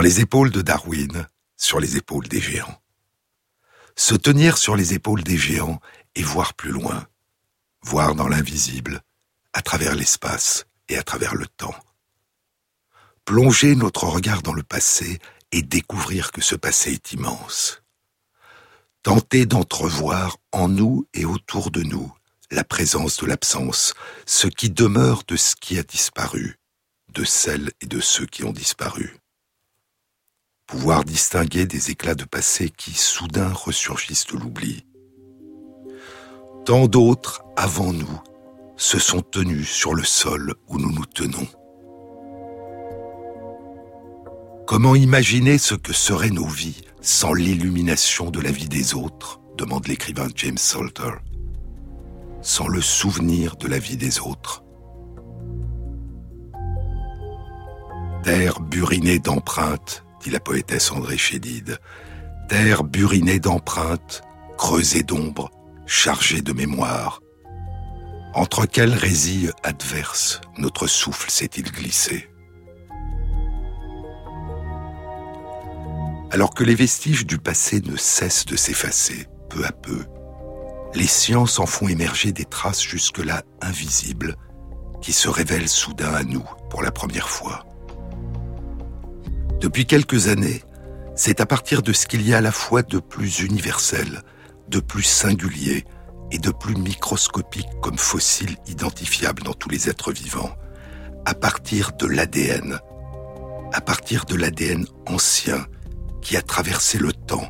Les épaules de Darwin, sur les épaules des géants. Se tenir sur les épaules des géants et voir plus loin, voir dans l'invisible, à travers l'espace et à travers le temps. Plonger notre regard dans le passé et découvrir que ce passé est immense. Tenter d'entrevoir en nous et autour de nous la présence de l'absence, ce qui demeure de ce qui a disparu, de celles et de ceux qui ont disparu. Pouvoir distinguer des éclats de passé qui soudain ressurgissent de l'oubli. Tant d'autres avant nous se sont tenus sur le sol où nous nous tenons. Comment imaginer ce que seraient nos vies sans l'illumination de la vie des autres demande l'écrivain James Salter. Sans le souvenir de la vie des autres. Terre burinée d'empreintes, la poétesse André Chédid. Terre burinée d'empreintes, creusée d'ombre, chargée de mémoire. Entre quelles résilles adverses notre souffle s'est-il glissé? Alors que les vestiges du passé ne cessent de s'effacer, peu à peu, les sciences en font émerger des traces jusque-là invisibles qui se révèlent soudain à nous pour la première fois. Depuis quelques années, c'est à partir de ce qu'il y a à la fois de plus universel, de plus singulier et de plus microscopique comme fossile identifiable dans tous les êtres vivants, à partir de l'ADN, à partir de l'ADN ancien qui a traversé le temps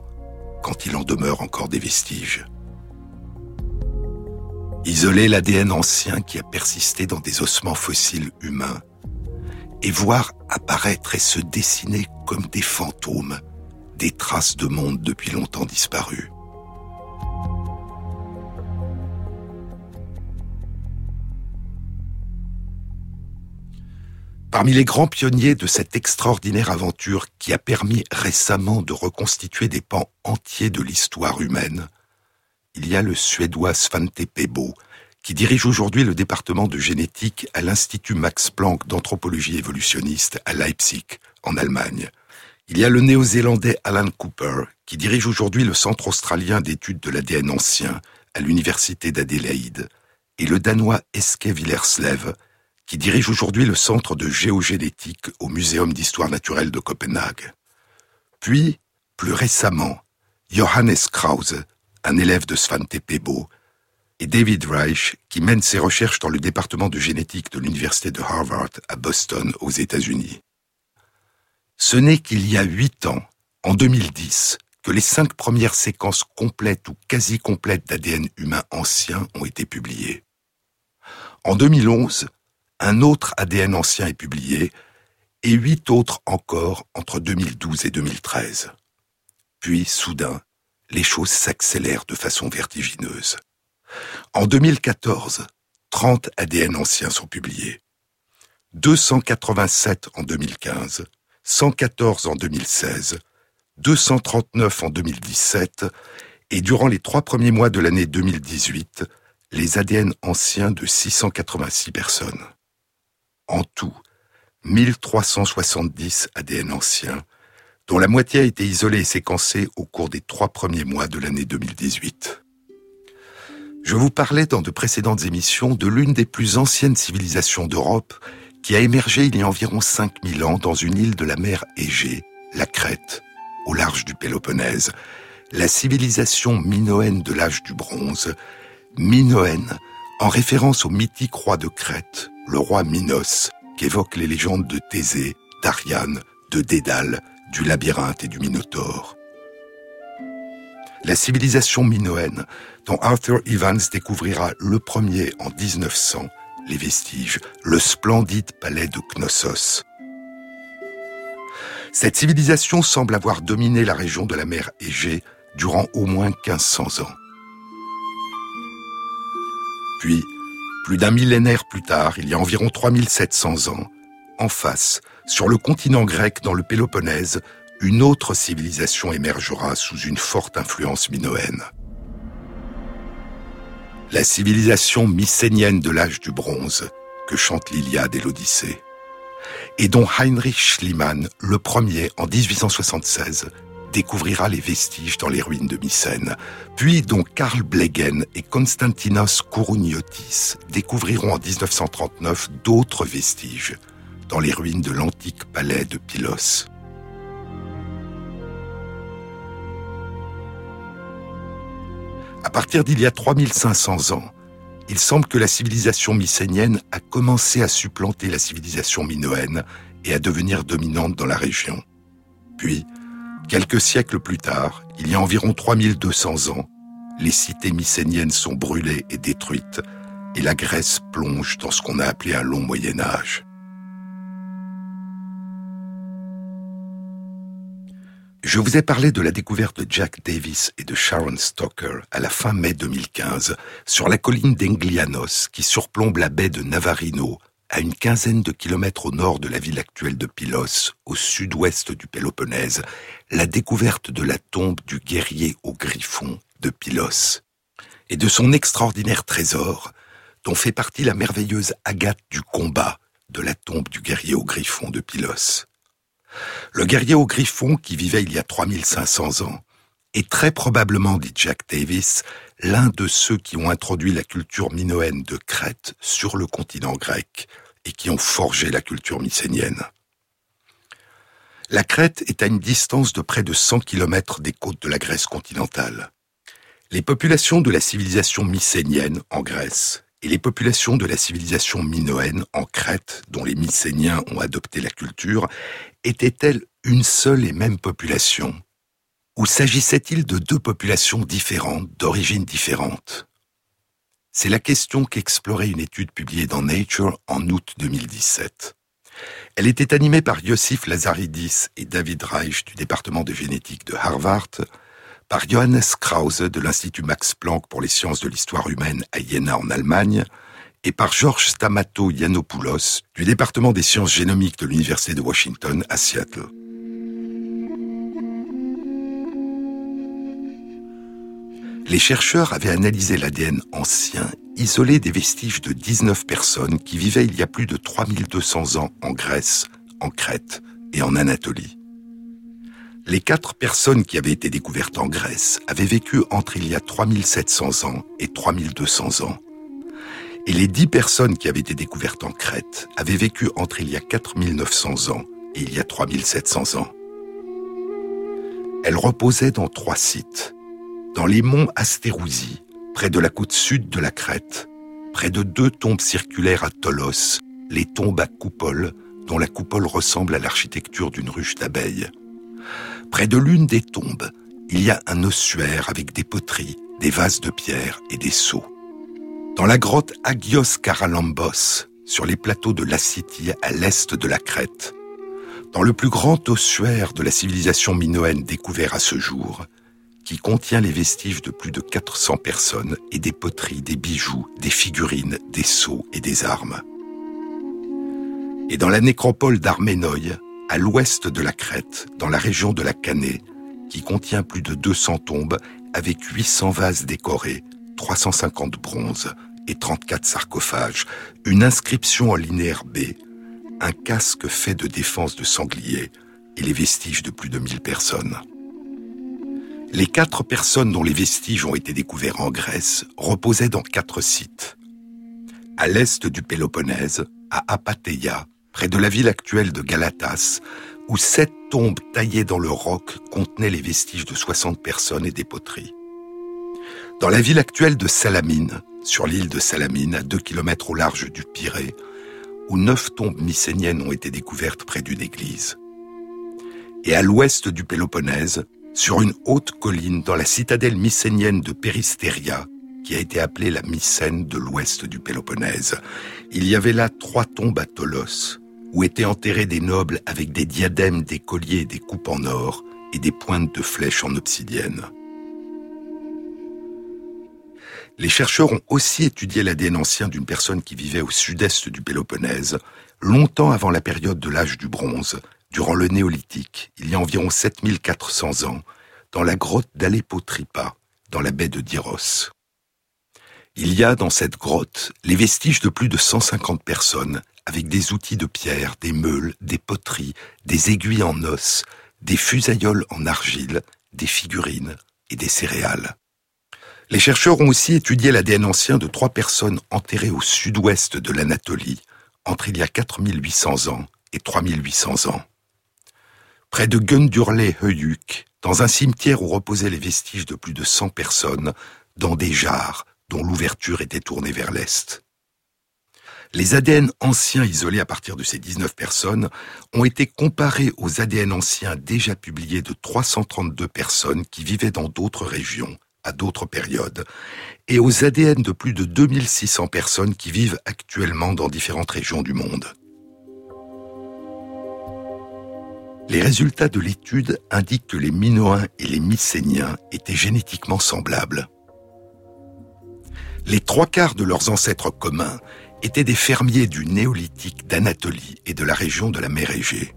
quand il en demeure encore des vestiges. Isoler l'ADN ancien qui a persisté dans des ossements fossiles humains et voir apparaître et se dessiner comme des fantômes des traces de monde depuis longtemps disparus. Parmi les grands pionniers de cette extraordinaire aventure qui a permis récemment de reconstituer des pans entiers de l'histoire humaine, il y a le Suédois Svante Pebo, qui dirige aujourd'hui le département de génétique à l'Institut Max Planck d'anthropologie évolutionniste à Leipzig, en Allemagne. Il y a le néo-zélandais Alan Cooper, qui dirige aujourd'hui le Centre australien d'études de l'ADN ancien à l'Université d'Adélaïde, et le danois Eske Villerslev, qui dirige aujourd'hui le Centre de géogénétique au Muséum d'histoire naturelle de Copenhague. Puis, plus récemment, Johannes Krause, un élève de Svante Pebo, et David Reich, qui mène ses recherches dans le département de génétique de l'Université de Harvard à Boston, aux États-Unis. Ce n'est qu'il y a huit ans, en 2010, que les cinq premières séquences complètes ou quasi complètes d'ADN humain ancien ont été publiées. En 2011, un autre ADN ancien est publié, et huit autres encore entre 2012 et 2013. Puis, soudain, les choses s'accélèrent de façon vertigineuse. En 2014, 30 ADN anciens sont publiés. 287 en 2015, 114 en 2016, 239 en 2017, et durant les trois premiers mois de l'année 2018, les ADN anciens de 686 personnes en tout 1370 ADN anciens, dont la moitié a été isolée et séquencée au cours des trois premiers mois de l'année 2018. Je vous parlais dans de précédentes émissions de l'une des plus anciennes civilisations d'Europe qui a émergé il y a environ 5000 ans dans une île de la mer Égée, la Crète, au large du Péloponnèse, la civilisation minoenne de l'âge du bronze, minoenne en référence au mythique roi de Crète, le roi Minos, qu'évoquent les légendes de Thésée, d'Ariane, de Dédale, du labyrinthe et du Minotaure. La civilisation minoenne, dont Arthur Evans découvrira le premier en 1900 les vestiges, le splendide palais de Knossos. Cette civilisation semble avoir dominé la région de la mer Égée durant au moins 1500 ans. Puis, plus d'un millénaire plus tard, il y a environ 3700 ans, en face, sur le continent grec dans le Péloponnèse, une autre civilisation émergera sous une forte influence minoenne. La civilisation mycénienne de l'âge du bronze que chante l'Iliade et l'Odyssée. et dont Heinrich Schliemann, le premier en 1876, découvrira les vestiges dans les ruines de Mycène, puis dont Karl Blegen et Konstantinos Kourouniotis découvriront en 1939 d'autres vestiges dans les ruines de l'antique palais de Pylos. À partir d'il y a 3500 ans, il semble que la civilisation mycénienne a commencé à supplanter la civilisation minoenne et à devenir dominante dans la région. Puis, quelques siècles plus tard, il y a environ 3200 ans, les cités mycéniennes sont brûlées et détruites, et la Grèce plonge dans ce qu'on a appelé un long Moyen Âge. Je vous ai parlé de la découverte de Jack Davis et de Sharon Stoker à la fin mai 2015 sur la colline d'Englianos qui surplombe la baie de Navarino à une quinzaine de kilomètres au nord de la ville actuelle de Pylos, au sud-ouest du Péloponnèse, la découverte de la tombe du guerrier au griffon de Pylos et de son extraordinaire trésor dont fait partie la merveilleuse agate du combat de la tombe du guerrier au griffon de Pylos. Le guerrier au griffon, qui vivait il y a 3500 ans, est très probablement, dit Jack Davis, l'un de ceux qui ont introduit la culture minoenne de Crète sur le continent grec et qui ont forgé la culture mycénienne. La Crète est à une distance de près de 100 km des côtes de la Grèce continentale. Les populations de la civilisation mycénienne en Grèce et les populations de la civilisation minoenne en Crète, dont les Mycéniens ont adopté la culture, étaient-elles une seule et même population? Ou s'agissait-il de deux populations différentes, d'origines différentes? C'est la question qu'explorait une étude publiée dans Nature en août 2017. Elle était animée par Yossif Lazaridis et David Reich du département de génétique de Harvard, par Johannes Krause de l'Institut Max Planck pour les sciences de l'histoire humaine à Jena en Allemagne, et par Georges Stamato Yiannopoulos du département des sciences génomiques de l'Université de Washington à Seattle. Les chercheurs avaient analysé l'ADN ancien, isolé des vestiges de 19 personnes qui vivaient il y a plus de 3200 ans en Grèce, en Crète et en Anatolie. Les quatre personnes qui avaient été découvertes en Grèce avaient vécu entre il y a 3700 ans et 3200 ans. Et les dix personnes qui avaient été découvertes en Crète avaient vécu entre il y a 4900 ans et il y a 3700 ans. Elles reposaient dans trois sites. Dans les monts Astérousie, près de la côte sud de la Crète, près de deux tombes circulaires à Tolos, les tombes à coupole, dont la coupole ressemble à l'architecture d'une ruche d'abeilles. Près de l'une des tombes, il y a un ossuaire avec des poteries, des vases de pierre et des seaux. Dans la grotte Agios Karalambos, sur les plateaux de Lassitie à l'est de la Crète, dans le plus grand ossuaire de la civilisation minoenne découvert à ce jour, qui contient les vestiges de plus de 400 personnes et des poteries, des bijoux, des figurines, des sceaux et des armes. Et dans la nécropole d'Arménoï, à l'ouest de la Crète, dans la région de la Canée, qui contient plus de 200 tombes avec 800 vases décorés, 350 bronzes et 34 sarcophages, une inscription en linéaire B, un casque fait de défense de sangliers et les vestiges de plus de 1000 personnes. Les quatre personnes dont les vestiges ont été découverts en Grèce reposaient dans quatre sites. À l'est du Péloponnèse, à Apatheia, près de la ville actuelle de Galatas, où sept tombes taillées dans le roc contenaient les vestiges de 60 personnes et des poteries. Dans la ville actuelle de Salamine, sur l'île de Salamine, à deux kilomètres au large du Pirée, où neuf tombes mycéniennes ont été découvertes près d'une église. Et à l'ouest du Péloponnèse, sur une haute colline dans la citadelle mycénienne de Péristéria, qui a été appelée la Mycène de l'ouest du Péloponnèse. Il y avait là trois tombes à Tolos, où étaient enterrés des nobles avec des diadèmes, des colliers, des coupes en or et des pointes de flèches en obsidienne. Les chercheurs ont aussi étudié l'ADN ancien d'une personne qui vivait au sud-est du Péloponnèse, longtemps avant la période de l'âge du bronze, durant le néolithique, il y a environ 7400 ans, dans la grotte d'Aleppo-Tripa, dans la baie de Diros. Il y a dans cette grotte les vestiges de plus de 150 personnes avec des outils de pierre, des meules, des poteries, des aiguilles en os, des fusailloles en argile, des figurines et des céréales. Les chercheurs ont aussi étudié l'ADN ancien de trois personnes enterrées au sud-ouest de l'Anatolie, entre il y a 4800 ans et 3800 ans. Près de Gundurley-Höyük, dans un cimetière où reposaient les vestiges de plus de 100 personnes, dans des jarres dont l'ouverture était tournée vers l'est. Les ADN anciens isolés à partir de ces 19 personnes ont été comparés aux ADN anciens déjà publiés de 332 personnes qui vivaient dans d'autres régions, d'autres périodes, et aux ADN de plus de 2600 personnes qui vivent actuellement dans différentes régions du monde. Les résultats de l'étude indiquent que les Minoens et les Mycéniens étaient génétiquement semblables. Les trois quarts de leurs ancêtres communs étaient des fermiers du néolithique d'Anatolie et de la région de la mer Égée.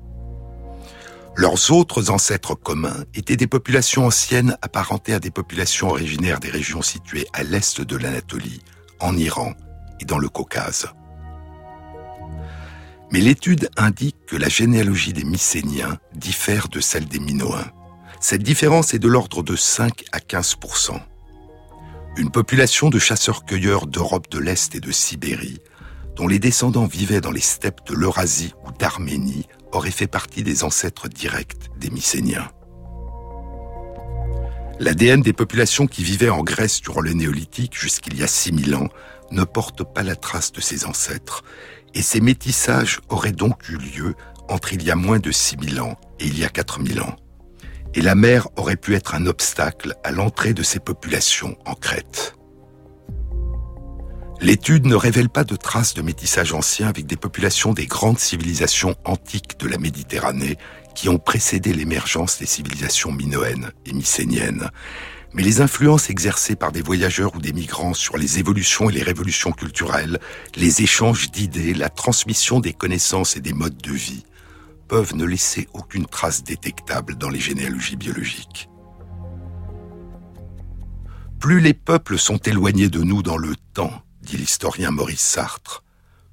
Leurs autres ancêtres communs étaient des populations anciennes apparentées à des populations originaires des régions situées à l'est de l'Anatolie, en Iran et dans le Caucase. Mais l'étude indique que la généalogie des Mycéniens diffère de celle des Minoens. Cette différence est de l'ordre de 5 à 15% Une population de chasseurs-cueilleurs d'Europe de l'Est et de Sibérie, dont les descendants vivaient dans les steppes de l'Eurasie ou d'Arménie, aurait fait partie des ancêtres directs des Mycéniens. L'ADN des populations qui vivaient en Grèce durant le néolithique jusqu'il y a 6000 ans ne porte pas la trace de ces ancêtres, et ces métissages auraient donc eu lieu entre il y a moins de 6000 ans et il y a 4000 ans. Et la mer aurait pu être un obstacle à l'entrée de ces populations en Crète. L'étude ne révèle pas de traces de métissage ancien avec des populations des grandes civilisations antiques de la Méditerranée qui ont précédé l'émergence des civilisations minoennes et mycéniennes. Mais les influences exercées par des voyageurs ou des migrants sur les évolutions et les révolutions culturelles, les échanges d'idées, la transmission des connaissances et des modes de vie peuvent ne laisser aucune trace détectable dans les généalogies biologiques. Plus les peuples sont éloignés de nous dans le temps, dit l'historien Maurice Sartre,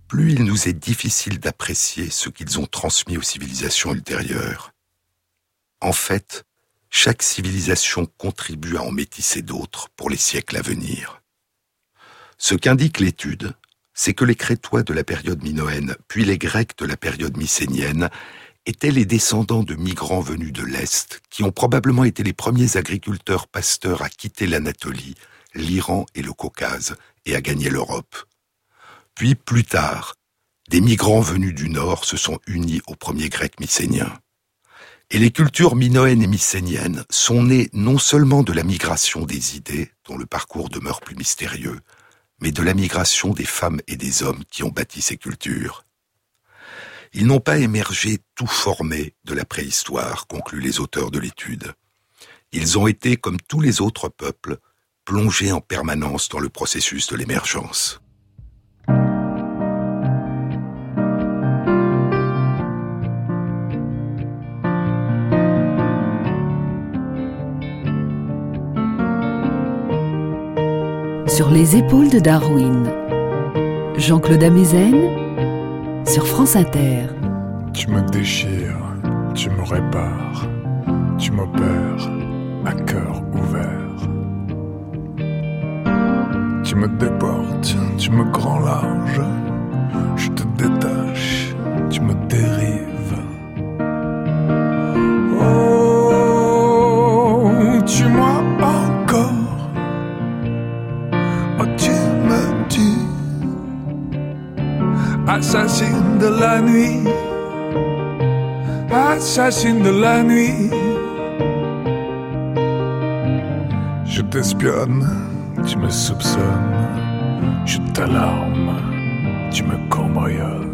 plus il nous est difficile d'apprécier ce qu'ils ont transmis aux civilisations ultérieures. En fait, chaque civilisation contribue à en métisser d'autres pour les siècles à venir. Ce qu'indique l'étude, c'est que les Crétois de la période minoenne, puis les Grecs de la période mycénienne, étaient les descendants de migrants venus de l'Est, qui ont probablement été les premiers agriculteurs pasteurs à quitter l'Anatolie, l'Iran et le Caucase, et à gagner l'Europe. Puis, plus tard, des migrants venus du Nord se sont unis aux premiers Grecs mycéniens. Et les cultures minoennes et mycéniennes sont nées non seulement de la migration des idées, dont le parcours demeure plus mystérieux, mais de la migration des femmes et des hommes qui ont bâti ces cultures. Ils n'ont pas émergé tout formés de la préhistoire, concluent les auteurs de l'étude. Ils ont été, comme tous les autres peuples, plongé en permanence dans le processus de l'émergence. Sur les épaules de Darwin, Jean-Claude Amezen sur France Inter. Tu me déchires, tu me répares, tu m'opères à cœur ouvert. Tu me déportes, tu me grand large, je te détache, tu me dérives. Oh, tu moi encore, oh tu me tues, assassine de la nuit, assassine de la nuit. Je t'espionne tu me soupçonnes, je t'alarme, tu me cambrioles.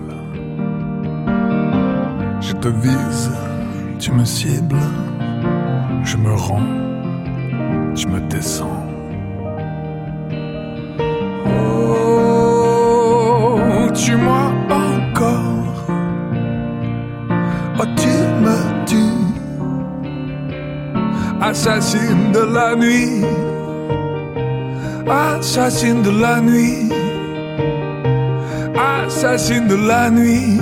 Je te vise, tu me cibles, je me rends, tu me descends. Oh, tu moi encore, oh tu me tues, assassine de la nuit assassine de la nuit, assassine de la nuit.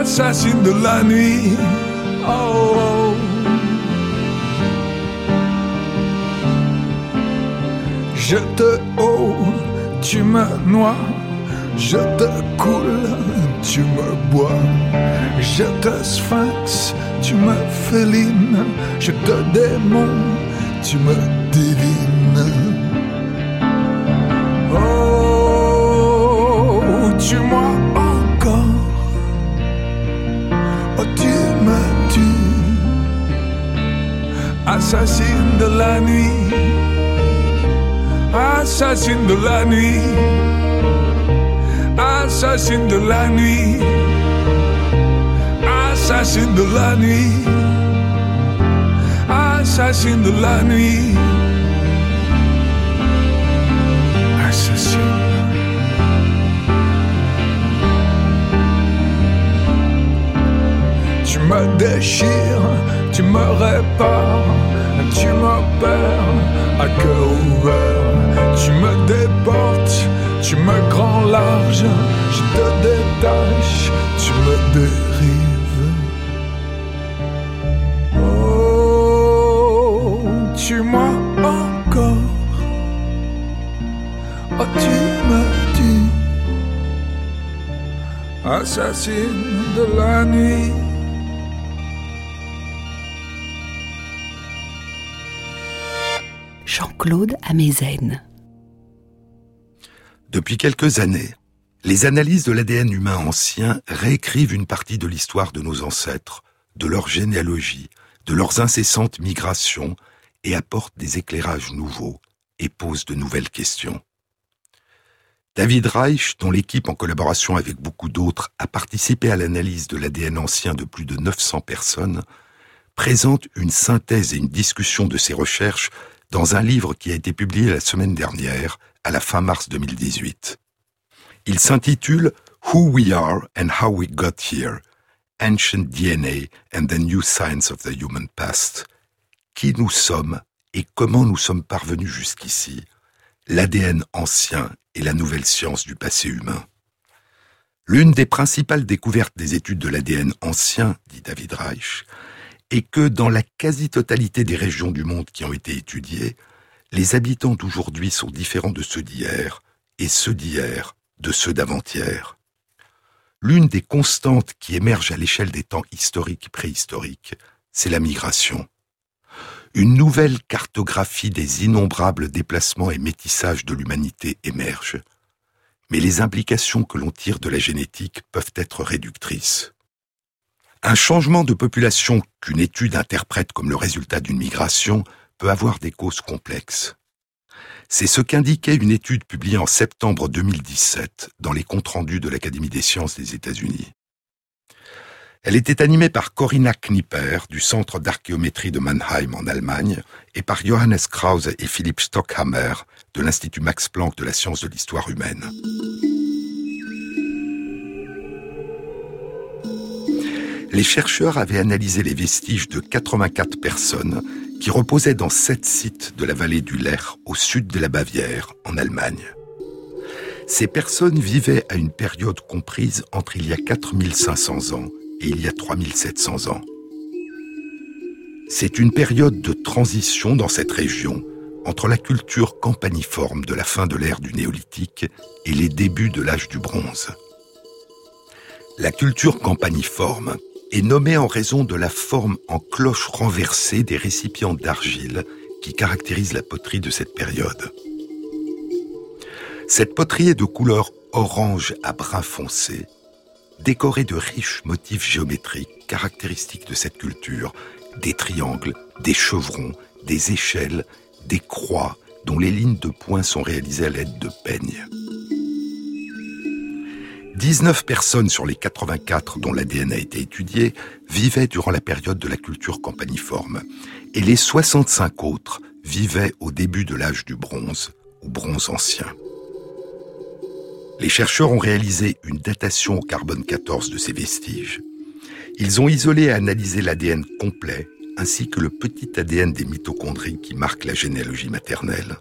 Assassine de la nuit. Oh, oh. Je te haut, tu me noies. Je te coule, tu me bois. Je te sphinx, tu me félines. Je te démon, tu me divines. Oh, tu moi encore. Oh, tu me tues. Assassine de la nuit. Assassine de la nuit assassine de la nuit, assassine de la nuit, assassine de la nuit, assassine. Tu me déchires, tu me répares, tu m'opères à cœur ouvert, tu me déportes tu me grand large, je te détache, assassine de la nuit. Jean-Claude Amezen depuis quelques années, les analyses de l'ADN humain ancien réécrivent une partie de l'histoire de nos ancêtres, de leur généalogie, de leurs incessantes migrations et apportent des éclairages nouveaux et posent de nouvelles questions. David Reich, dont l'équipe en collaboration avec beaucoup d'autres a participé à l'analyse de l'ADN ancien de plus de 900 personnes, présente une synthèse et une discussion de ses recherches dans un livre qui a été publié la semaine dernière à la fin mars 2018. Il s'intitule Who We Are and How We Got Here, Ancient DNA and the New Science of the Human Past. Qui nous sommes et comment nous sommes parvenus jusqu'ici, l'ADN ancien et la nouvelle science du passé humain. L'une des principales découvertes des études de l'ADN ancien, dit David Reich, est que dans la quasi-totalité des régions du monde qui ont été étudiées, les habitants d'aujourd'hui sont différents de ceux d'hier, et ceux d'hier de ceux d'avant-hier. L'une des constantes qui émergent à l'échelle des temps historiques et préhistoriques, c'est la migration. Une nouvelle cartographie des innombrables déplacements et métissages de l'humanité émerge. Mais les implications que l'on tire de la génétique peuvent être réductrices. Un changement de population qu'une étude interprète comme le résultat d'une migration peut avoir des causes complexes. C'est ce qu'indiquait une étude publiée en septembre 2017 dans les comptes rendus de l'Académie des sciences des États-Unis. Elle était animée par Corinna Knipper du Centre d'archéométrie de Mannheim en Allemagne et par Johannes Krause et Philipp Stockhammer de l'Institut Max Planck de la science de l'histoire humaine. Les chercheurs avaient analysé les vestiges de 84 personnes qui reposait dans sept sites de la vallée du Lech au sud de la Bavière, en Allemagne. Ces personnes vivaient à une période comprise entre il y a 4500 ans il y a 3700 ans. C'est une période de transition dans cette région entre la culture campaniforme de la fin de l'ère du néolithique et les débuts de l'âge du bronze. La culture campaniforme est nommé en raison de la forme en cloche renversée des récipients d'argile qui caractérisent la poterie de cette période. Cette poterie est de couleur orange à brun foncé, décorée de riches motifs géométriques caractéristiques de cette culture, des triangles, des chevrons, des échelles, des croix dont les lignes de points sont réalisées à l'aide de peignes. 19 personnes sur les 84 dont l'ADN a été étudié vivaient durant la période de la culture campaniforme, et les 65 autres vivaient au début de l'âge du bronze, ou bronze ancien. Les chercheurs ont réalisé une datation au carbone 14 de ces vestiges. Ils ont isolé et analysé l'ADN complet, ainsi que le petit ADN des mitochondries qui marque la généalogie maternelle.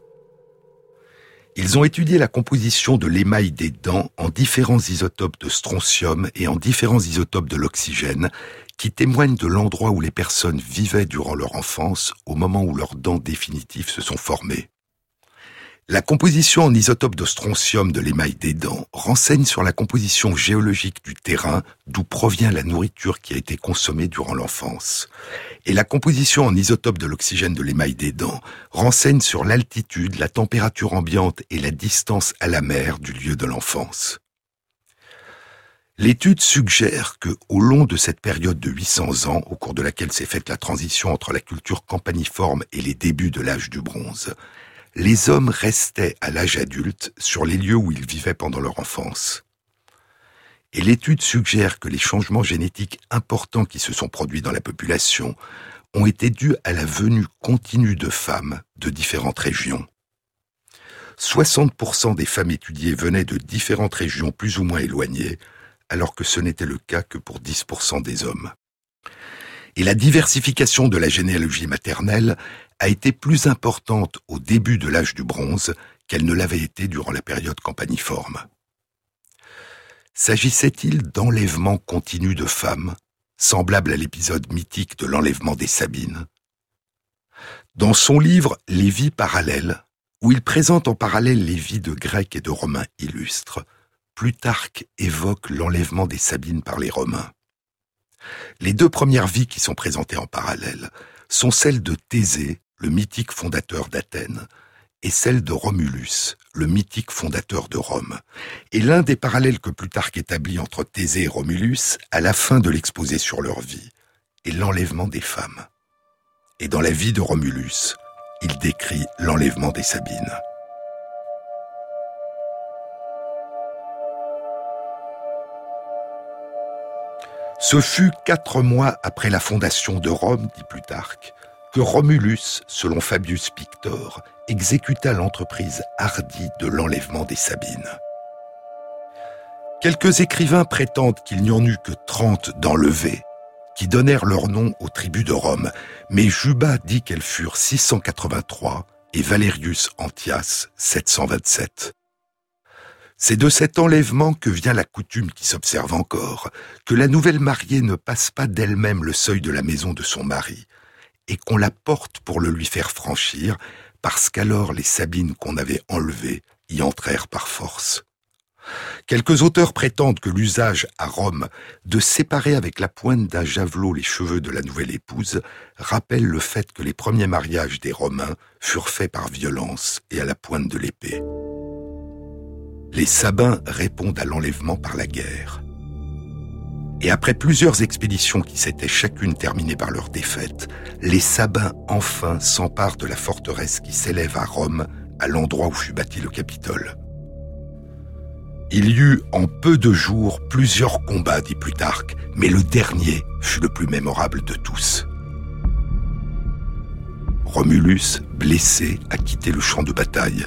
Ils ont étudié la composition de l'émail des dents en différents isotopes de strontium et en différents isotopes de l'oxygène qui témoignent de l'endroit où les personnes vivaient durant leur enfance au moment où leurs dents définitives se sont formées. La composition en isotope de strontium de l'émail des dents renseigne sur la composition géologique du terrain d'où provient la nourriture qui a été consommée durant l'enfance. Et la composition en isotope de l'oxygène de l'émail des dents renseigne sur l'altitude, la température ambiante et la distance à la mer du lieu de l'enfance. L'étude suggère que, au long de cette période de 800 ans, au cours de laquelle s'est faite la transition entre la culture campaniforme et les débuts de l'âge du bronze, les hommes restaient à l'âge adulte sur les lieux où ils vivaient pendant leur enfance. Et l'étude suggère que les changements génétiques importants qui se sont produits dans la population ont été dus à la venue continue de femmes de différentes régions. 60% des femmes étudiées venaient de différentes régions plus ou moins éloignées, alors que ce n'était le cas que pour 10% des hommes. Et la diversification de la généalogie maternelle a été plus importante au début de l'âge du bronze qu'elle ne l'avait été durant la période campaniforme. S'agissait-il d'enlèvements continus de femmes, semblable à l'épisode mythique de l'enlèvement des Sabines? Dans son livre Les vies parallèles, où il présente en parallèle les vies de Grecs et de Romains illustres, Plutarque évoque l'enlèvement des Sabines par les Romains. Les deux premières vies qui sont présentées en parallèle sont celles de Thésée, le mythique fondateur d'Athènes, et celle de Romulus, le mythique fondateur de Rome. Et l'un des parallèles que Plutarque établit entre Thésée et Romulus, à la fin de l'exposé sur leur vie, est l'enlèvement des femmes. Et dans la vie de Romulus, il décrit l'enlèvement des Sabines. Ce fut quatre mois après la fondation de Rome, dit Plutarque, que Romulus, selon Fabius Pictor, exécuta l'entreprise hardie de l'enlèvement des Sabines. Quelques écrivains prétendent qu'il n'y en eut que trente d'enlevés, qui donnèrent leur nom aux tribus de Rome, mais Juba dit qu'elles furent 683 et Valerius Antias 727. C'est de cet enlèvement que vient la coutume qui s'observe encore, que la nouvelle mariée ne passe pas d'elle-même le seuil de la maison de son mari, et qu'on la porte pour le lui faire franchir, parce qu'alors les Sabines qu'on avait enlevées y entrèrent par force. Quelques auteurs prétendent que l'usage à Rome de séparer avec la pointe d'un javelot les cheveux de la nouvelle épouse rappelle le fait que les premiers mariages des Romains furent faits par violence et à la pointe de l'épée. Les Sabins répondent à l'enlèvement par la guerre. Et après plusieurs expéditions qui s'étaient chacune terminées par leur défaite, les Sabins enfin s'emparent de la forteresse qui s'élève à Rome, à l'endroit où fut bâti le Capitole. Il y eut en peu de jours plusieurs combats, dit Plutarque, mais le dernier fut le plus mémorable de tous. Romulus, blessé, a quitté le champ de bataille.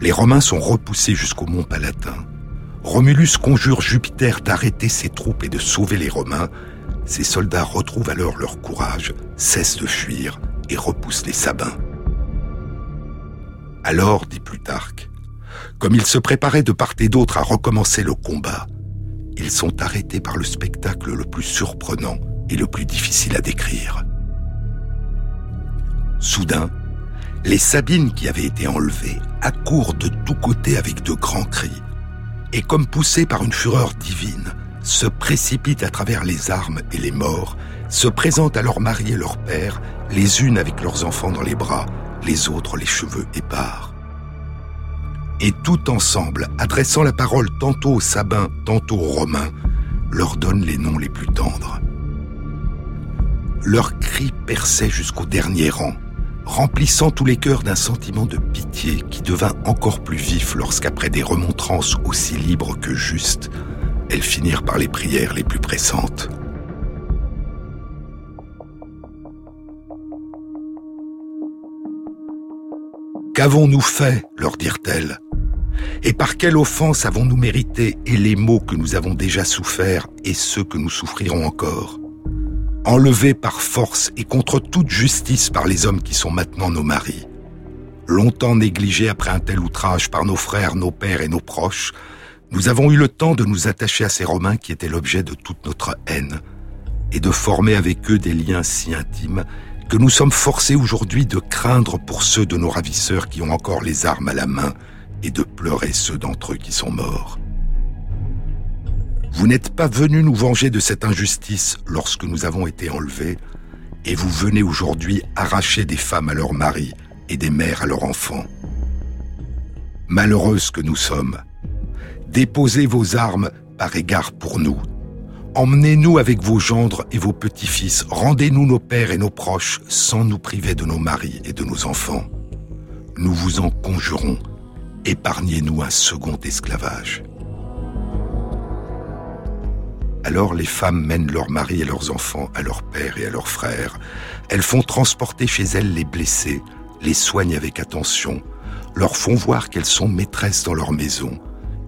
Les Romains sont repoussés jusqu'au mont Palatin. Romulus conjure Jupiter d'arrêter ses troupes et de sauver les Romains. Ses soldats retrouvent alors leur courage, cessent de fuir et repoussent les Sabins. Alors, dit Plutarque, comme ils se préparaient de part et d'autre à recommencer le combat, ils sont arrêtés par le spectacle le plus surprenant et le plus difficile à décrire. Soudain, les Sabines qui avaient été enlevées accourent de tous côtés avec de grands cris et comme poussés par une fureur divine, se précipitent à travers les armes et les morts, se présentent à leurs maris et leurs pères, les unes avec leurs enfants dans les bras, les autres les cheveux épars. Et tout ensemble, adressant la parole tantôt aux Sabins, tantôt aux Romains, leur donnent les noms les plus tendres. Leurs cris perçaient jusqu'au dernier rang, remplissant tous les cœurs d'un sentiment de pitié qui devint encore plus vif lorsqu'après des remontrances aussi libres que justes, elles finirent par les prières les plus pressantes. Qu'avons-nous fait leur dirent-elles? Et par quelle offense avons-nous mérité et les maux que nous avons déjà soufferts et ceux que nous souffrirons encore? Enlevés par force et contre toute justice par les hommes qui sont maintenant nos maris. Longtemps négligés après un tel outrage par nos frères, nos pères et nos proches, nous avons eu le temps de nous attacher à ces Romains qui étaient l'objet de toute notre haine, et de former avec eux des liens si intimes que nous sommes forcés aujourd'hui de craindre pour ceux de nos ravisseurs qui ont encore les armes à la main et de pleurer ceux d'entre eux qui sont morts. Vous n'êtes pas venus nous venger de cette injustice lorsque nous avons été enlevés, et vous venez aujourd'hui arracher des femmes à leurs maris et des mères à leurs enfants. Malheureuses que nous sommes, déposez vos armes par égard pour nous. Emmenez-nous avec vos gendres et vos petits-fils, rendez-nous nos pères et nos proches sans nous priver de nos maris et de nos enfants. Nous vous en conjurons, épargnez-nous un second esclavage. Alors les femmes mènent leurs maris et leurs enfants à leur père et à leurs frères. Elles font transporter chez elles les blessés, les soignent avec attention, leur font voir qu'elles sont maîtresses dans leur maison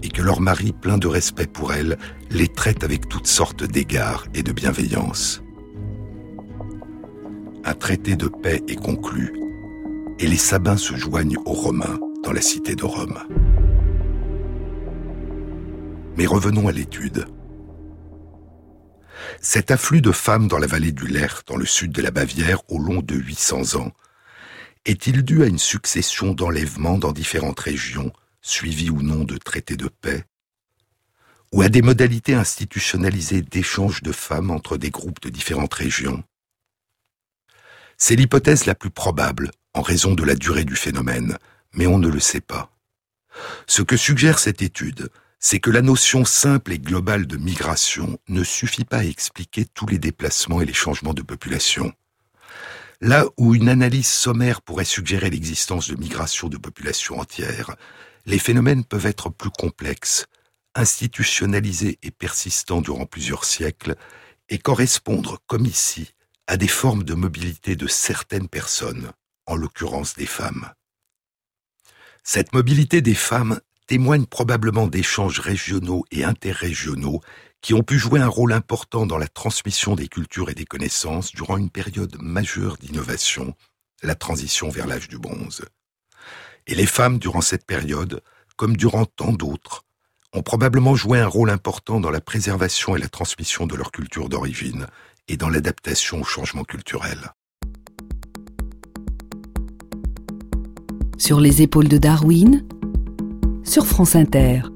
et que leur mari, plein de respect pour elles, les traite avec toutes sortes d'égards et de bienveillance. Un traité de paix est conclu et les Sabins se joignent aux Romains dans la cité de Rome. Mais revenons à l'étude. Cet afflux de femmes dans la vallée du Lech, dans le sud de la Bavière, au long de 800 ans, est-il dû à une succession d'enlèvements dans différentes régions, suivis ou non de traités de paix, ou à des modalités institutionnalisées d'échange de femmes entre des groupes de différentes régions? C'est l'hypothèse la plus probable en raison de la durée du phénomène, mais on ne le sait pas. Ce que suggère cette étude, c'est que la notion simple et globale de migration ne suffit pas à expliquer tous les déplacements et les changements de population. Là où une analyse sommaire pourrait suggérer l'existence de migrations de populations entières, les phénomènes peuvent être plus complexes, institutionnalisés et persistants durant plusieurs siècles, et correspondre, comme ici, à des formes de mobilité de certaines personnes, en l'occurrence des femmes. Cette mobilité des femmes témoigne probablement d'échanges régionaux et interrégionaux qui ont pu jouer un rôle important dans la transmission des cultures et des connaissances durant une période majeure d'innovation, la transition vers l'âge du bronze. Et les femmes, durant cette période, comme durant tant d'autres, ont probablement joué un rôle important dans la préservation et la transmission de leur culture d'origine et dans l'adaptation au changement culturel. Sur les épaules de Darwin, sur France Inter. Terre.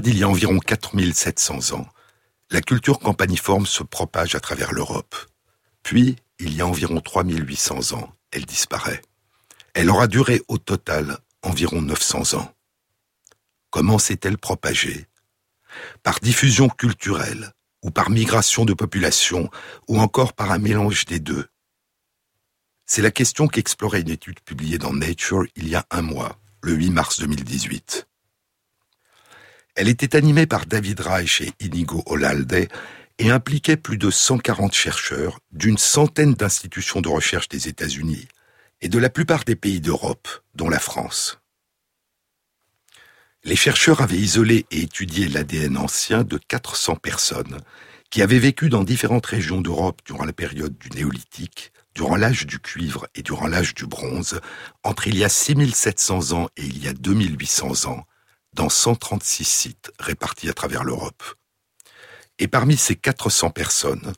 D'il y a environ 4700 ans, la culture campaniforme se propage à travers l'Europe. Puis, il y a environ 3800 ans, elle disparaît. Elle aura duré au total environ 900 ans. Comment s'est-elle propagée? Par diffusion culturelle, ou par migration de population, ou encore par un mélange des deux? C'est la question qu'explorait une étude publiée dans Nature il y a un mois, le 8 mars 2018. Elle était animée par David Reich et Inigo Olalde et impliquait plus de 140 chercheurs d'une centaine d'institutions de recherche des États-Unis et de la plupart des pays d'Europe, dont la France. Les chercheurs avaient isolé et étudié l'ADN ancien de 400 personnes qui avaient vécu dans différentes régions d'Europe durant la période du néolithique, durant l'âge du cuivre et durant l'âge du bronze, entre il y a 6700 ans et il y a 2800 ans, dans 136 sites répartis à travers l'Europe. Et parmi ces 400 personnes,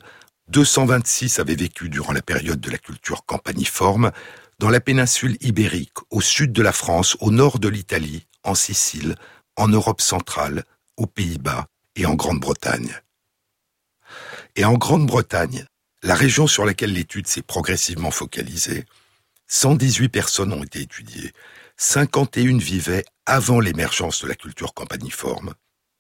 226 avaient vécu durant la période de la culture campaniforme dans la péninsule ibérique, au sud de la France, au nord de l'Italie, en Sicile, en Europe centrale, aux Pays-Bas et en Grande-Bretagne. Et en Grande-Bretagne, la région sur laquelle l'étude s'est progressivement focalisée, 118 personnes ont été étudiées, 51 vivaient avant l'émergence de la culture campaniforme,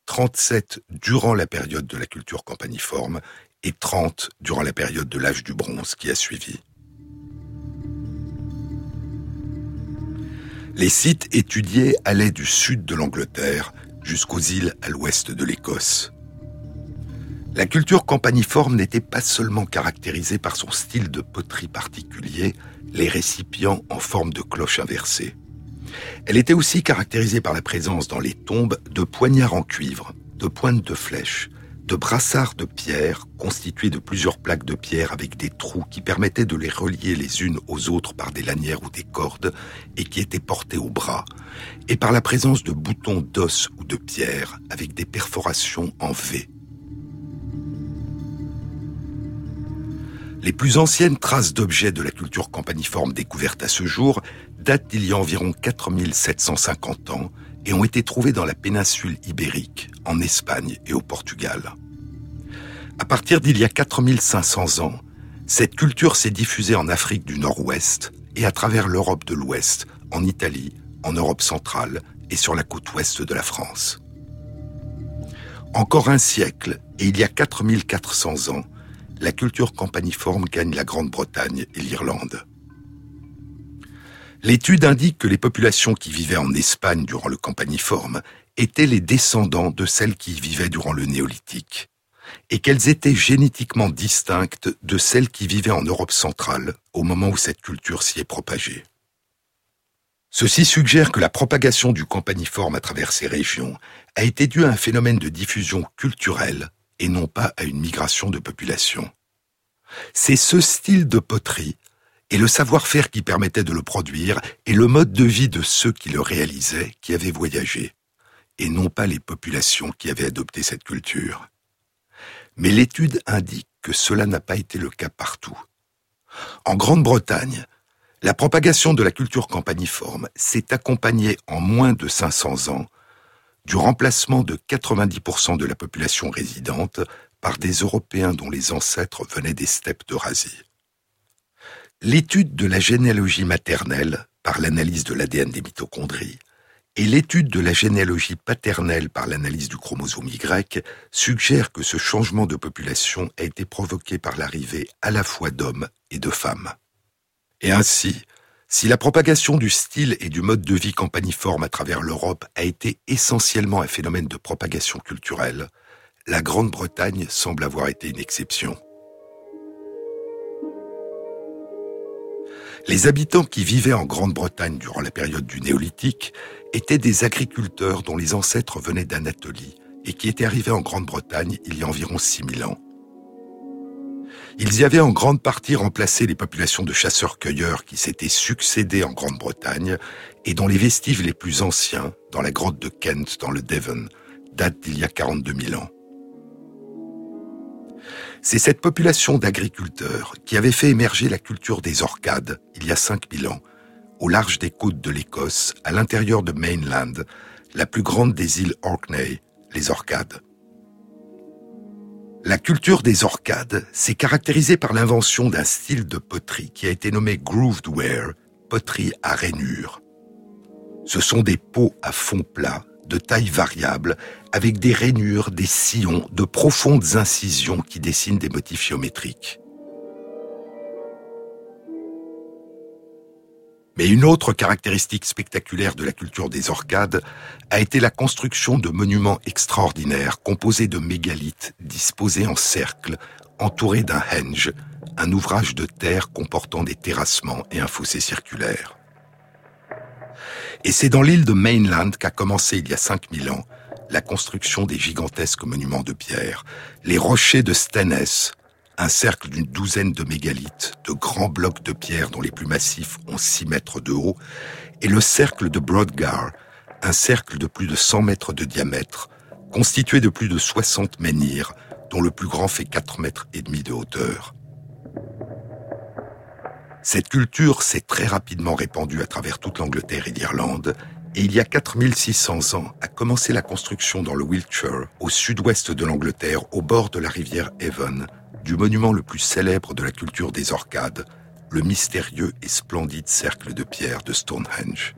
37 durant la période de la culture campaniforme et 30 durant la période de l'âge du bronze qui a suivi. Les sites étudiés allaient du sud de l'Angleterre jusqu'aux îles à l'ouest de l'Écosse. La culture campaniforme n'était pas seulement caractérisée par son style de poterie particulier, les récipients en forme de cloche inversée. Elle était aussi caractérisée par la présence dans les tombes de poignards en cuivre, de pointes de flèches, de brassards de pierre constitués de plusieurs plaques de pierre avec des trous qui permettaient de les relier les unes aux autres par des lanières ou des cordes et qui étaient portés au bras, et par la présence de boutons d'os ou de pierre avec des perforations en V. Les plus anciennes traces d'objets de la culture campaniforme découvertes à ce jour datent d'il y a environ 4750 ans et ont été trouvées dans la péninsule ibérique, en Espagne et au Portugal. À partir d'il y a 4500 ans, cette culture s'est diffusée en Afrique du Nord-Ouest et à travers l'Europe de l'Ouest, en Italie, en Europe centrale et sur la côte ouest de la France. Encore un siècle, et il y a 4400 ans, la culture campaniforme gagne la Grande-Bretagne et l'Irlande. L'étude indique que les populations qui vivaient en Espagne durant le campaniforme étaient les descendants de celles qui y vivaient durant le néolithique, et qu'elles étaient génétiquement distinctes de celles qui vivaient en Europe centrale au moment où cette culture s'y est propagée. Ceci suggère que la propagation du campaniforme à travers ces régions a été due à un phénomène de diffusion culturelle et non pas à une migration de population. C'est ce style de poterie et le savoir-faire qui permettait de le produire et le mode de vie de ceux qui le réalisaient qui avaient voyagé, et non pas les populations qui avaient adopté cette culture. Mais l'étude indique que cela n'a pas été le cas partout. En Grande-Bretagne, la propagation de la culture campaniforme s'est accompagnée en moins de 500 ans du remplacement de 90% de la population résidente par des Européens dont les ancêtres venaient des steppes d'Eurasie. L'étude de la généalogie maternelle par l'analyse de l'ADN des mitochondries et l'étude de la généalogie paternelle par l'analyse du chromosome Y suggèrent que ce changement de population a été provoqué par l'arrivée à la fois d'hommes et de femmes. Et ainsi, si la propagation du style et du mode de vie campaniforme à travers l'Europe a été essentiellement un phénomène de propagation culturelle, la Grande-Bretagne semble avoir été une exception. Les habitants qui vivaient en Grande-Bretagne durant la période du néolithique étaient des agriculteurs dont les ancêtres venaient d'Anatolie et qui étaient arrivés en Grande-Bretagne il y a environ 6000 ans. Ils y avaient en grande partie remplacé les populations de chasseurs-cueilleurs qui s'étaient succédées en Grande-Bretagne et dont les vestiges les plus anciens, dans la grotte de Kent dans le Devon, datent d'il y a 42 000 ans. C'est cette population d'agriculteurs qui avait fait émerger la culture des orcades il y a 5000 ans, au large des côtes de l'Écosse, à l'intérieur de Mainland, la plus grande des îles Orkney, les Orcades. La culture des Orcades s'est caractérisée par l'invention d'un style de poterie qui a été nommé grooved ware, poterie à rainures. Ce sont des pots à fond plat, de taille variable, avec des rainures, des sillons, de profondes incisions qui dessinent des motifs géométriques. Mais une autre caractéristique spectaculaire de la culture des Orcades a été la construction de monuments extraordinaires composés de mégalithes disposés en cercle, entourés d'un henge, un ouvrage de terre comportant des terrassements et un fossé circulaire. Et c'est dans l'île de Mainland qu'a commencé il y a 5000 ans la construction des gigantesques monuments de pierre, les rochers de Stennes, un cercle d'une douzaine de mégalithes, de grands blocs de pierre dont les plus massifs ont 6 mètres de haut, et le cercle de Broadgar, un cercle de plus de 100 mètres de diamètre, constitué de plus de 60 menhirs, dont le plus grand fait 4 mètres et demi de hauteur. Cette culture s'est très rapidement répandue à travers toute l'Angleterre et l'Irlande, et il y a 4600 ans a commencé la construction dans le Wiltshire, au sud-ouest de l'Angleterre, au bord de la rivière Avon, du monument le plus célèbre de la culture des Orcades, le mystérieux et splendide cercle de pierre de Stonehenge.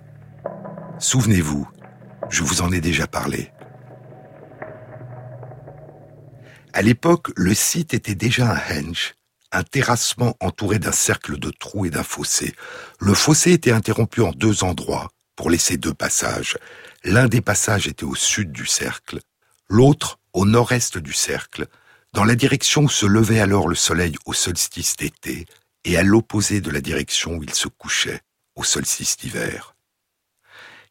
Souvenez-vous, je vous en ai déjà parlé. À l'époque, le site était déjà un henge, un terrassement entouré d'un cercle de trous et d'un fossé. Le fossé était interrompu en deux endroits pour laisser deux passages. L'un des passages était au sud du cercle, l'autre au nord-est du cercle, dans la direction où se levait alors le soleil au solstice d'été, et à l'opposé de la direction où il se couchait au solstice d'hiver.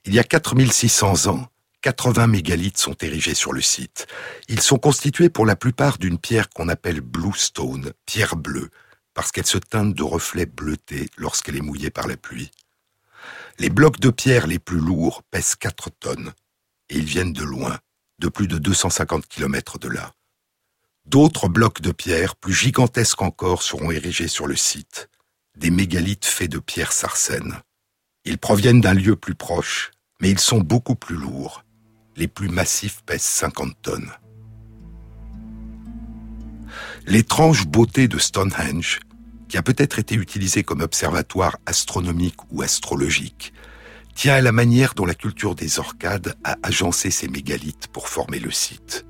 Il y a 4600 ans, 80 mégalithes sont érigés sur le site. Ils sont constitués pour la plupart d'une pierre qu'on appelle bluestone, pierre bleue, parce qu'elle se teinte de reflets bleutés lorsqu'elle est mouillée par la pluie. Les blocs de pierre les plus lourds pèsent 4 tonnes, et ils viennent de loin, de plus de 250 km de là. D'autres blocs de pierre, plus gigantesques encore, seront érigés sur le site, des mégalithes faits de pierre sarcène. Ils proviennent d'un lieu plus proche, mais ils sont beaucoup plus lourds. Les plus massifs pèsent 50 tonnes. L'étrange beauté de Stonehenge, qui a peut-être été utilisé comme observatoire astronomique ou astrologique, tient à la manière dont la culture des Orcades a agencé ces mégalithes pour former le site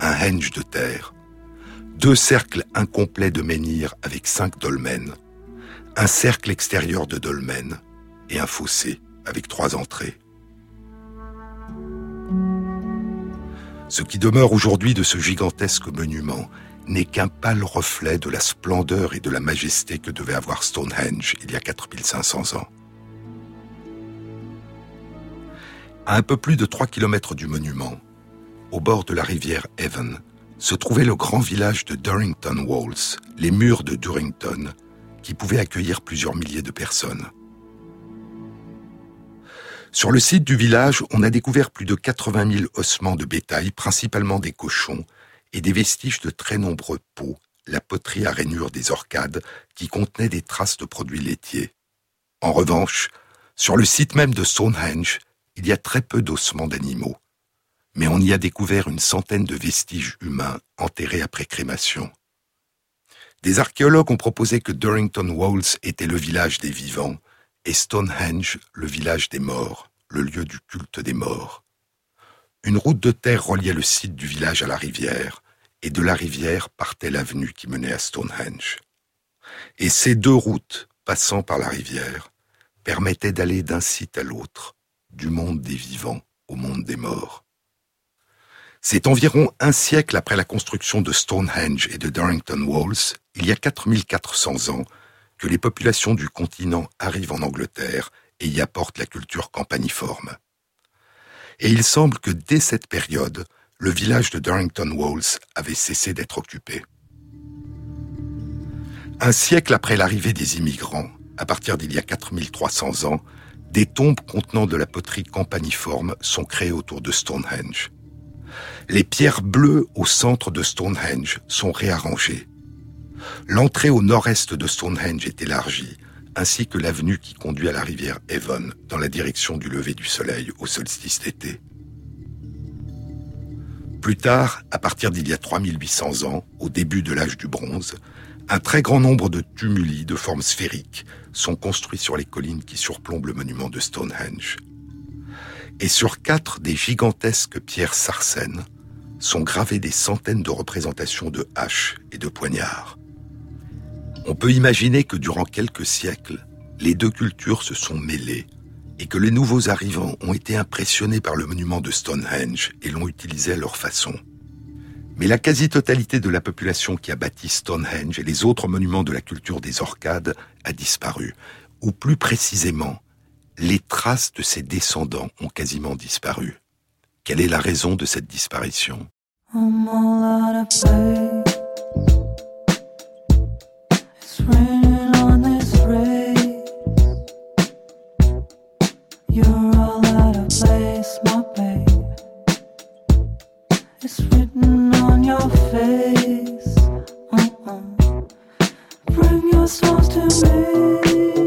un henge de terre, deux cercles incomplets de menhirs avec cinq dolmens, un cercle extérieur de dolmens et un fossé avec trois entrées. Ce qui demeure aujourd'hui de ce gigantesque monument n'est qu'un pâle reflet de la splendeur et de la majesté que devait avoir Stonehenge il y a 4500 ans. À un peu plus de 3 km du monument, au bord de la rivière Avon, se trouvait le grand village de Durrington Walls, les murs de Durrington, qui pouvaient accueillir plusieurs milliers de personnes. Sur le site du village, on a découvert plus de 80 000 ossements de bétail, principalement des cochons, et des vestiges de très nombreux pots, la poterie à rainures des orcades, qui contenait des traces de produits laitiers. En revanche, sur le site même de Stonehenge, il y a très peu d'ossements d'animaux mais on y a découvert une centaine de vestiges humains enterrés après crémation. Des archéologues ont proposé que Durrington Walls était le village des vivants et Stonehenge le village des morts, le lieu du culte des morts. Une route de terre reliait le site du village à la rivière, et de la rivière partait l'avenue qui menait à Stonehenge. Et ces deux routes, passant par la rivière, permettaient d'aller d'un site à l'autre, du monde des vivants au monde des morts. C'est environ un siècle après la construction de Stonehenge et de Durrington Walls, il y a 4400 ans, que les populations du continent arrivent en Angleterre et y apportent la culture campaniforme. Et il semble que dès cette période, le village de Durrington Walls avait cessé d'être occupé. Un siècle après l'arrivée des immigrants, à partir d'il y a 4300 ans, des tombes contenant de la poterie campaniforme sont créées autour de Stonehenge. Les pierres bleues au centre de Stonehenge sont réarrangées. L'entrée au nord-est de Stonehenge est élargie, ainsi que l'avenue qui conduit à la rivière Avon, dans la direction du lever du soleil au solstice d'été. Plus tard, à partir d'il y a 3800 ans, au début de l'âge du bronze, un très grand nombre de tumuli de forme sphérique sont construits sur les collines qui surplombent le monument de Stonehenge. Et sur quatre des gigantesques pierres sarcènes sont gravées des centaines de représentations de haches et de poignards. On peut imaginer que durant quelques siècles, les deux cultures se sont mêlées et que les nouveaux arrivants ont été impressionnés par le monument de Stonehenge et l'ont utilisé à leur façon. Mais la quasi-totalité de la population qui a bâti Stonehenge et les autres monuments de la culture des Orcades a disparu, ou plus précisément, les traces de ses descendants ont quasiment disparu. Quelle est la raison de cette disparition? I'm all out of place. It's raining on this race. You're all out of place, my babe. It's written on your face. Uh-uh. Bring your songs to me.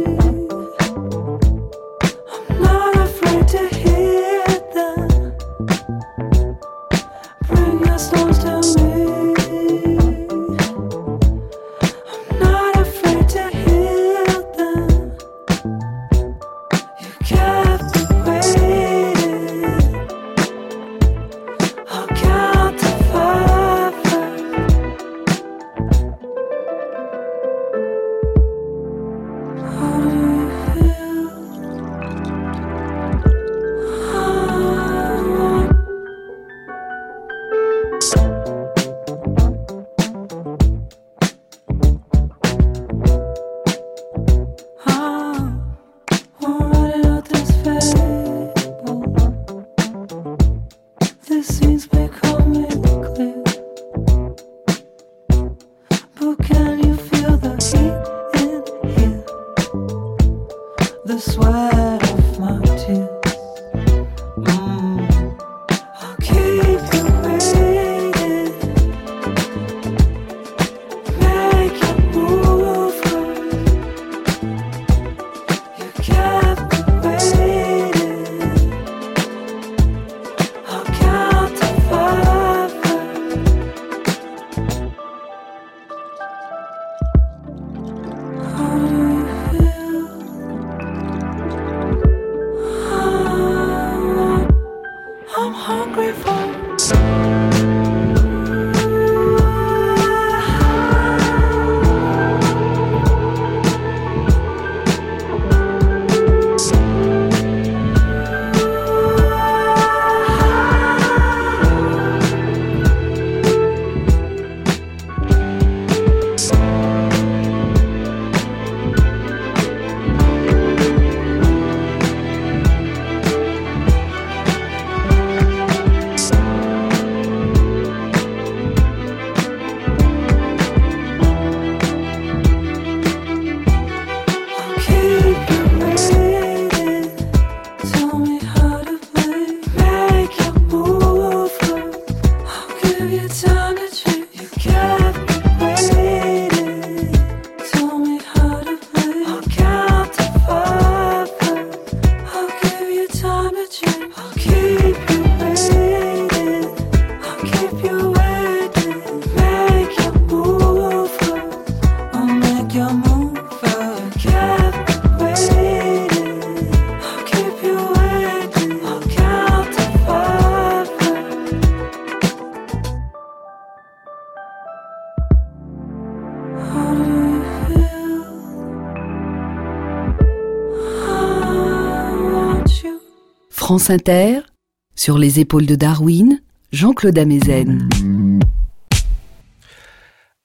Sur les épaules de Darwin, Jean-Claude Amezen.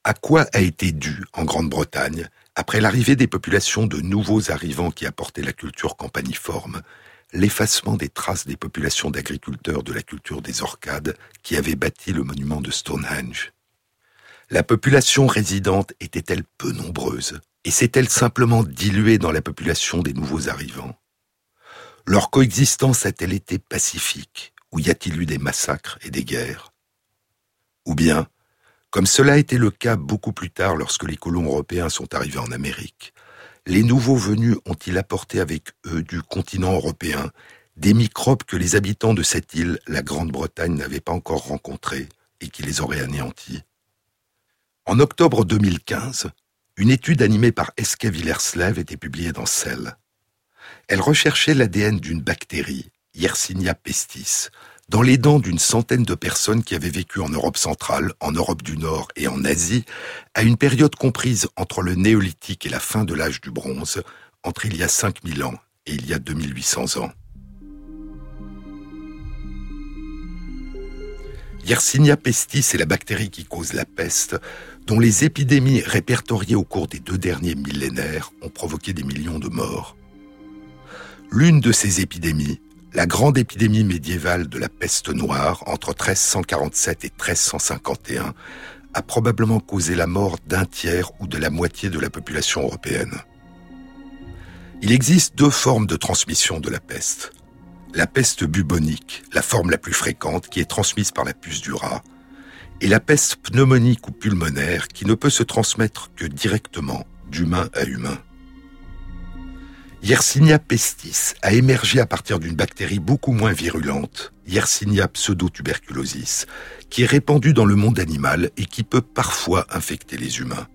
À quoi a été dû, en Grande-Bretagne, après l'arrivée des populations de nouveaux arrivants qui apportaient la culture campaniforme, l'effacement des traces des populations d'agriculteurs de la culture des Orcades qui avaient bâti le monument de Stonehenge? La population résidente était-elle peu nombreuse et s'est-elle simplement diluée dans la population des nouveaux arrivants? Leur coexistence a-t-elle été pacifique ou y a-t-il eu des massacres et des guerres? Ou bien, comme cela a été le cas beaucoup plus tard lorsque les colons européens sont arrivés en Amérique, les nouveaux venus ont-ils apporté avec eux du continent européen des microbes que les habitants de cette île, la Grande-Bretagne, n'avaient pas encore rencontrés et qui les auraient anéantis? En octobre 2015, une étude animée par Eske Villerslev était publiée dans Cell. Elle recherchait l'ADN d'une bactérie, Yersinia pestis, dans les dents d'une centaine de personnes qui avaient vécu en Europe centrale, en Europe du Nord et en Asie, à une période comprise entre le néolithique et la fin de l'âge du bronze, entre il y a 5000 ans et il y a 2800 ans. Yersinia pestis est la bactérie qui cause la peste, dont les épidémies répertoriées au cours des deux derniers millénaires ont provoqué des millions de morts. L'une de ces épidémies, la grande épidémie médiévale de la peste noire entre 1347 et 1351 a probablement causé la mort d'un tiers ou de la moitié de la population européenne. Il existe deux formes de transmission de la peste. La peste bubonique, la forme la plus fréquente qui est transmise par la puce du rat, et la peste pneumonique ou pulmonaire qui ne peut se transmettre que directement d'humain à humain. Yersinia pestis a émergé à partir d'une bactérie beaucoup moins virulente, Yersinia pseudotuberculosis, qui est répandue dans le monde animal et qui peut parfois infecter les humains.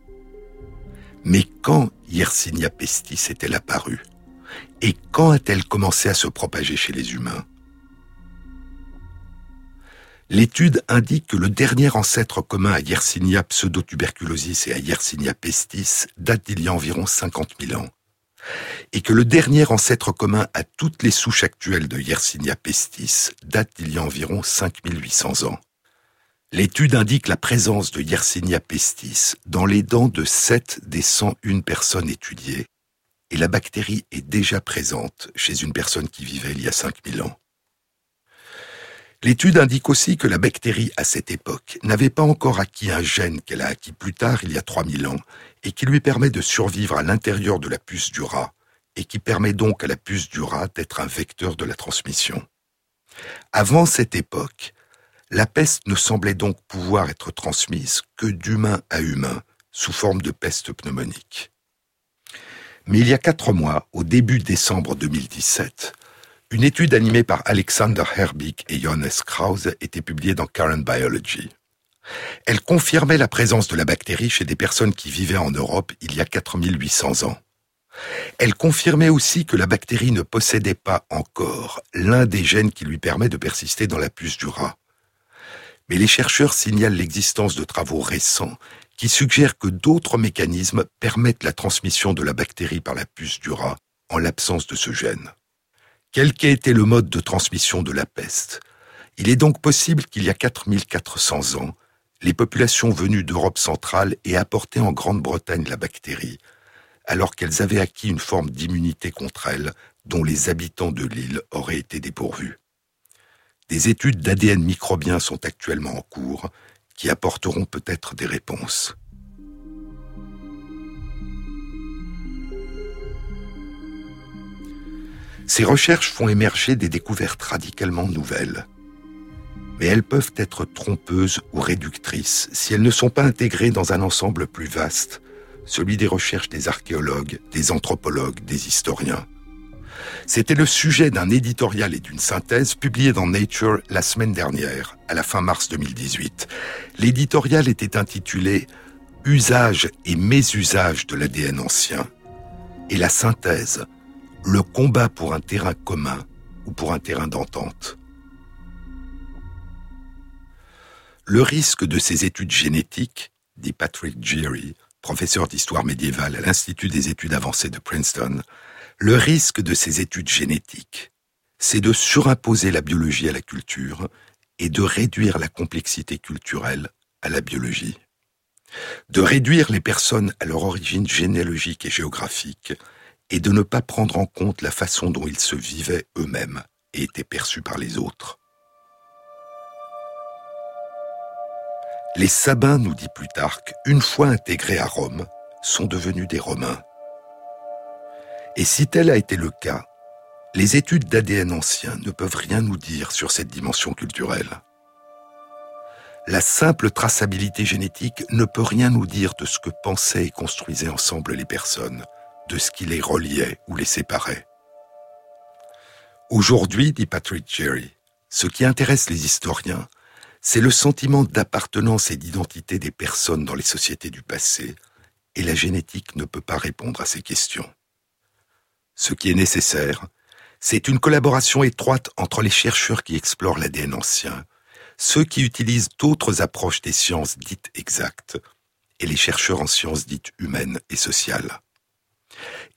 Mais quand Yersinia pestis est-elle apparue? Et quand a-t-elle commencé à se propager chez les humains? L'étude indique que le dernier ancêtre commun à Yersinia pseudotuberculosis et à Yersinia pestis date d'il y a environ 50 000 ans et que le dernier ancêtre commun à toutes les souches actuelles de Yersinia pestis date d'il y a environ 5800 ans. L'étude indique la présence de Yersinia pestis dans les dents de 7 des 101 personnes étudiées, et la bactérie est déjà présente chez une personne qui vivait il y a 5000 ans. L'étude indique aussi que la bactérie, à cette époque, n'avait pas encore acquis un gène qu'elle a acquis plus tard, il y a 3000 ans, et qui lui permet de survivre à l'intérieur de la puce du rat, et qui permet donc à la puce du rat d'être un vecteur de la transmission. Avant cette époque, la peste ne semblait donc pouvoir être transmise que d'humain à humain, sous forme de peste pneumonique. Mais il y a quatre mois, au début décembre 2017, une étude animée par Alexander Herbig et Johannes Krause était publiée dans Current Biology. Elle confirmait la présence de la bactérie chez des personnes qui vivaient en Europe il y a 4800 ans. Elle confirmait aussi que la bactérie ne possédait pas encore l'un des gènes qui lui permet de persister dans la puce du rat. Mais les chercheurs signalent l'existence de travaux récents qui suggèrent que d'autres mécanismes permettent la transmission de la bactérie par la puce du rat en l'absence de ce gène. Quel qu'ait été le mode de transmission de la peste, il est donc possible qu'il y a 4400 ans, les populations venues d'Europe centrale aient apporté en Grande-Bretagne la bactérie, alors qu'elles avaient acquis une forme d'immunité contre elle dont les habitants de l'île auraient été dépourvus. Des études d'ADN microbien sont actuellement en cours qui apporteront peut-être des réponses. Ces recherches font émerger des découvertes radicalement nouvelles. Mais elles peuvent être trompeuses ou réductrices si elles ne sont pas intégrées dans un ensemble plus vaste, celui des recherches des archéologues, des anthropologues, des historiens. C'était le sujet d'un éditorial et d'une synthèse publié dans Nature la semaine dernière, à la fin mars 2018. L'éditorial était intitulé Usage et mésusage de l'ADN ancien. Et la synthèse le combat pour un terrain commun ou pour un terrain d'entente. Le risque de ces études génétiques, dit Patrick Geary, professeur d'histoire médiévale à l'Institut des études avancées de Princeton, le risque de ces études génétiques, c'est de surimposer la biologie à la culture et de réduire la complexité culturelle à la biologie. De réduire les personnes à leur origine généalogique et géographique et de ne pas prendre en compte la façon dont ils se vivaient eux-mêmes et étaient perçus par les autres. Les Sabins, nous dit Plutarque, une fois intégrés à Rome, sont devenus des Romains. Et si tel a été le cas, les études d'ADN ancien ne peuvent rien nous dire sur cette dimension culturelle. La simple traçabilité génétique ne peut rien nous dire de ce que pensaient et construisaient ensemble les personnes, de ce qui les reliait ou les séparait. Aujourd'hui, dit Patrick Jerry, ce qui intéresse les historiens, c'est le sentiment d'appartenance et d'identité des personnes dans les sociétés du passé, et la génétique ne peut pas répondre à ces questions. Ce qui est nécessaire, c'est une collaboration étroite entre les chercheurs qui explorent l'ADN ancien, ceux qui utilisent d'autres approches des sciences dites exactes, et les chercheurs en sciences dites humaines et sociales.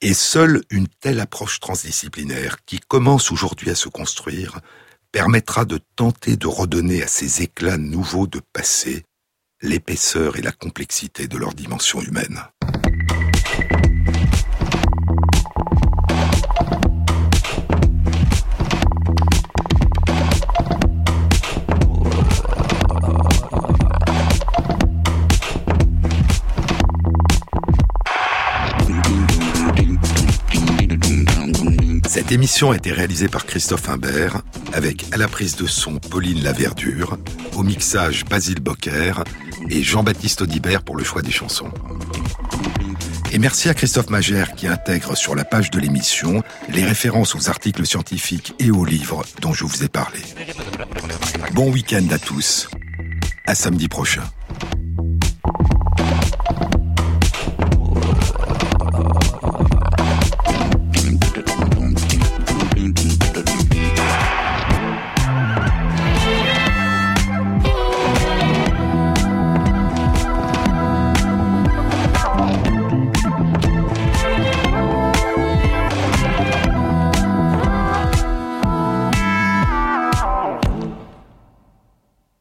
Et seule une telle approche transdisciplinaire, qui commence aujourd'hui à se construire, permettra de tenter de redonner à ces éclats nouveaux de passé l'épaisseur et la complexité de leur dimension humaine. Cette émission a été réalisée par Christophe Imbert, avec à la prise de son Pauline Laverdure, au mixage Basile Bocquer et Jean-Baptiste Audibert pour le choix des chansons. Et merci à Christophe Magère qui intègre sur la page de l'émission les références aux articles scientifiques et aux livres dont je vous ai parlé. Bon week-end à tous. À samedi prochain.